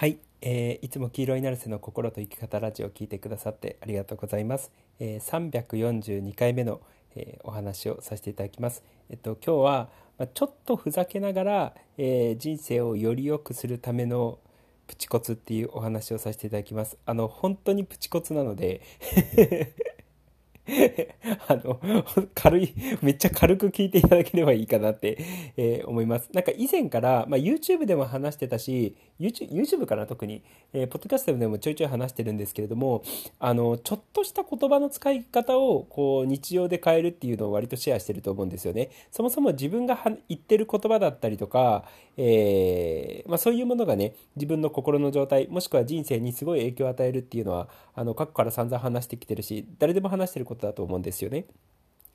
はい、えー、いつも黄色いナルセの心と生き方ラジオを聞いてくださってありがとうございます。えー、342回目の、えー、お話をさせていただきます。えっと今日は、まあ、ちょっとふざけながら、えー、人生をより良くするためのプチコツっていうお話をさせていただきます。あの本当にプチコツなので あの、軽い、めっちゃ軽く聞いていただければいいかなって、えー、思います。なんか以前から、まあ、YouTube でも話してたし、YouTube, YouTube かな特に、えー、ポッドキャストでもちょいちょい話してるんですけれども、あの、ちょっとした言葉の使い方を、こう、日常で変えるっていうのを割とシェアしてると思うんですよね。そもそも自分が言ってる言葉だったりとか、えー、まあ、そういうものがね、自分の心の状態、もしくは人生にすごい影響を与えるっていうのは、あの、過去から散々話してきてるし、誰でも話してることだと思うんですよね。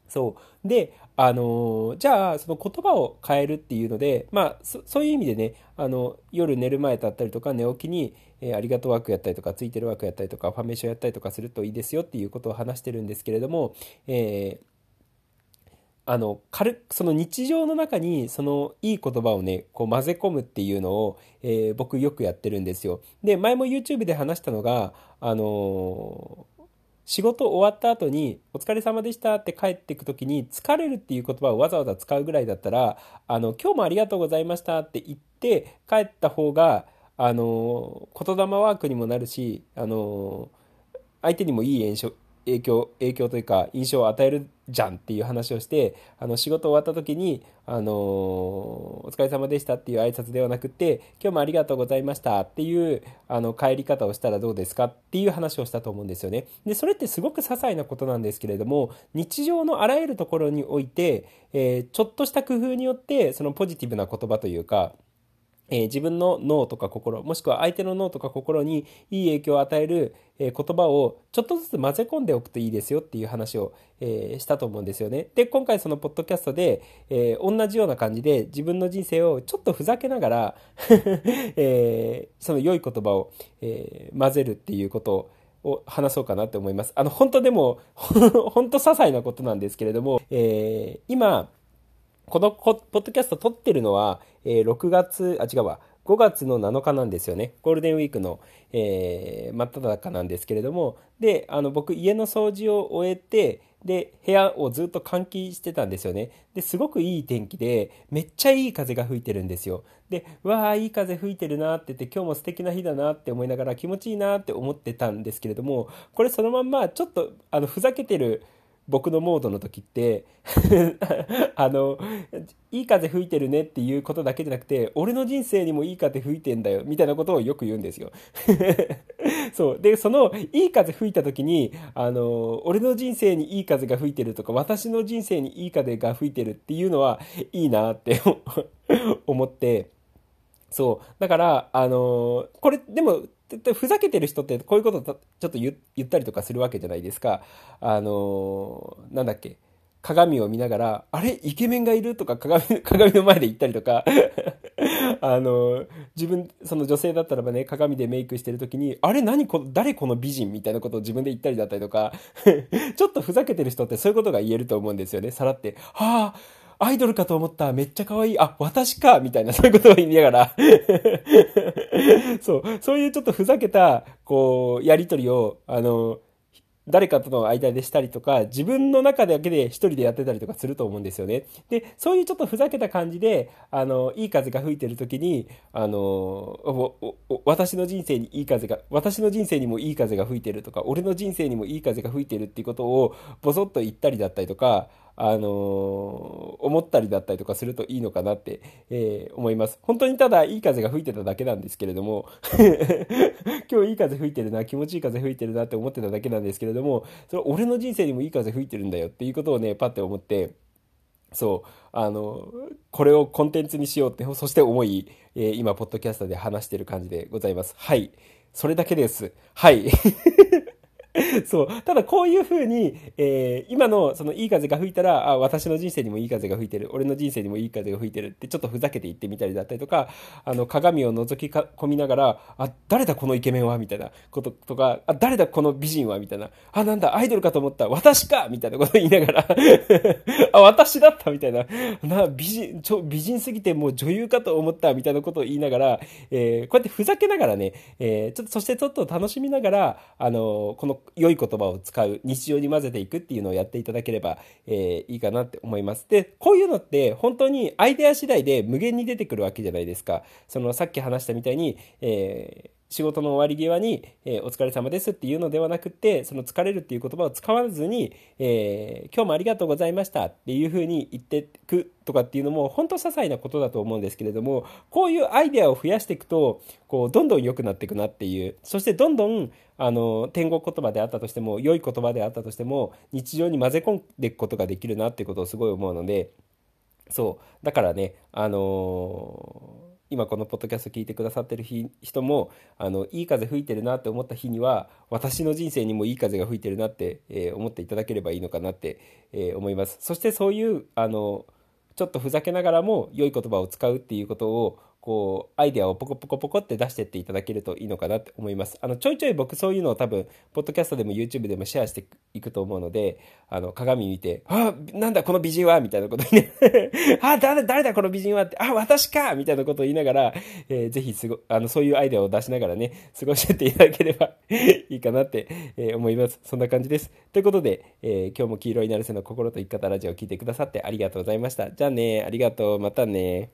そうであのじゃあその言葉を変えるっていうのでまあそういう意味でねあの夜寝る前だったりとか寝起きに、えー、ありがとうワークやったりとかついてるワークやったりとかファメーションやったりとかするといいですよっていうことを話してるんですけれども、えーあの軽その日常の中にそのいい言葉をねこう混ぜ込むっていうのを、えー、僕よくやってるんですよで前も YouTube で話したのがあの仕事終わった後に、お疲れ様でしたって帰っていく時に、疲れるっていう言葉をわざわざ使うぐらいだったら、あの、今日もありがとうございましたって言って帰った方が、あの、言霊ワークにもなるし、あの、相手にもいい印象、影響、影響というか印象を与えるじゃんっていう話をして、あの仕事終わった時に、あのー、お疲れ様でしたっていう挨拶ではなくて、今日もありがとうございましたっていう、あの、帰り方をしたらどうですかっていう話をしたと思うんですよね。で、それってすごく些細なことなんですけれども、日常のあらゆるところにおいて、えー、ちょっとした工夫によって、そのポジティブな言葉というか、えー、自分の脳とか心、もしくは相手の脳とか心にいい影響を与える、えー、言葉をちょっとずつ混ぜ込んでおくといいですよっていう話を、えー、したと思うんですよね。で、今回そのポッドキャストで、え同じような感じで自分の人生をちょっとふざけながら えその良い言葉を、え混ぜるっていうことをを話そうかなって思います。あの、本当でも、本当些細なことなんですけれども、え今、このポッドキャスト撮ってるのは、えー、6月、あ、違うわ、5月の7日なんですよね。ゴールデンウィークの、えー、真っ只中なんですけれども、で、あの、僕、家の掃除を終えて、で、部屋をずっと換気してたんですよね。で、すごくいい天気で、めっちゃいい風が吹いてるんですよ。で、わあ、いい風吹いてるなって言って、今日も素敵な日だなって思いながら気持ちいいなって思ってたんですけれども、これそのまんま、ちょっと、あの、ふざけてる、僕のモードの時って あの、いい風吹いてるねっていうことだけじゃなくて、俺の人生にもいい風吹いてんだよ、みたいなことをよく言うんですよ そう。で、その、いい風吹いた時に、あの、俺の人生にいい風が吹いてるとか、私の人生にいい風が吹いてるっていうのは、いいなって思って、そう。だから、あのこれ、でも、ふざけてる人ってこういうことちょっと言ったりとかするわけじゃないですか。あのー、なんだっけ。鏡を見ながら、あれ？イケメンがいる？とか鏡、鏡の前で言ったりとか あの、自分、その女性だったらばね、鏡でメイクしてる時に、あれ？何こ、誰この美人みたいなことを自分で言ったりだったりとか ちょっとふざけてる人ってそういうことが言えると思うんですよね。さらって。はあ、アイドルかと思った。めっちゃ可愛い。あ、私か。みたいな、そういうことを言いながら そう、そういうちょっとふざけた、こう、やりとりを、あの、誰かとの間でしたりとか、自分の中だけで一人でやってたりとかすると思うんですよね。で、そういうちょっとふざけた感じで、あの、いい風が吹いてる時に、あの、私の人生にいい風が、私の人生にもいい風が吹いてるとか、俺の人生にもいい風が吹いてるっていうことを、ぼそっと言ったりだったりとか、あの思ったりだったりとかするといいのかなって、えー、思います。本当にただいい風が吹いてただけなんですけれども 今日いい風吹いてるな、気持ちいい風吹いてるなって思ってただけなんですけれども、それ俺の人生にもいい風吹いてるんだよっていうことをね、パッて思って、そう、あの、これをコンテンツにしようって、そして思い、えー、今、ポッドキャストで話してる感じでございます。はい。それだけです。はい。そう。ただこういうふうに、えー、今のそのいい風が吹いたら、あ、私の人生にもいい風が吹いてる。俺の人生にもいい風が吹いてるってちょっとふざけて言ってみたりだったりとか、あの、鏡を覗き込みながら、あ、誰だこのイケメンはみたいなこととか、あ、誰だこの美人はみたいな。あ、なんだ、アイドルかと思った。私かみたいなこと言いながら あ、私だったみたいな。な、美人、ちょ、美人すぎてもう女優かと思ったみたいなことを言いながら、えー、こうやってふざけながらね、えー、ちょっと、そしてちょっと楽しみながら、あの、この良い言葉を使う、日常に混ぜていくっていうのをやっていただければ、えー、いいかなって思います。で、こういうのって本当にアイデア次第で無限に出てくるわけじゃないですか。そのさっき話したみたいに、えー仕事の終わり際に、えー、お疲れ様ですっていうのではなくて、その疲れるっていう言葉を使わずに、えー、今日もありがとうございましたっていうふうに言ってくとかっていうのも、本当些細なことだと思うんですけれども、こういうアイデアを増やしていくと、こう、どんどん良くなっていくなっていう、そしてどんどん、あの、天国言葉であったとしても、良い言葉であったとしても、日常に混ぜ込んでいくことができるなっていうことをすごい思うので、そう。だからね、あのー今このポッドキャスト聞いてくださってる人もあのいい風吹いてるなって思った日には私の人生にもいい風が吹いてるなって、えー、思っていただければいいのかなって、えー、思います。そしてそういうあのちょっとふざけながらも良い言葉を使うっていうことをこう、アイデアをポコポコポコって出してっていただけるといいのかなって思います。あの、ちょいちょい僕そういうのを多分、ポッドキャストでも YouTube でもシェアしていくと思うので、あの、鏡見て、あ、なんだこの美人はみたいなことにね あ、誰、誰だこの美人はって、あ、私かみたいなことを言いながら、えー、ぜひすご、あの、そういうアイデアを出しながらね、過ごしてっていただければいいかなって、えー、思います。そんな感じです。ということで、えー、今日も黄色いなるせの心と生き方ラジオを聞いてくださってありがとうございました。じゃあね、ありがとう。またね。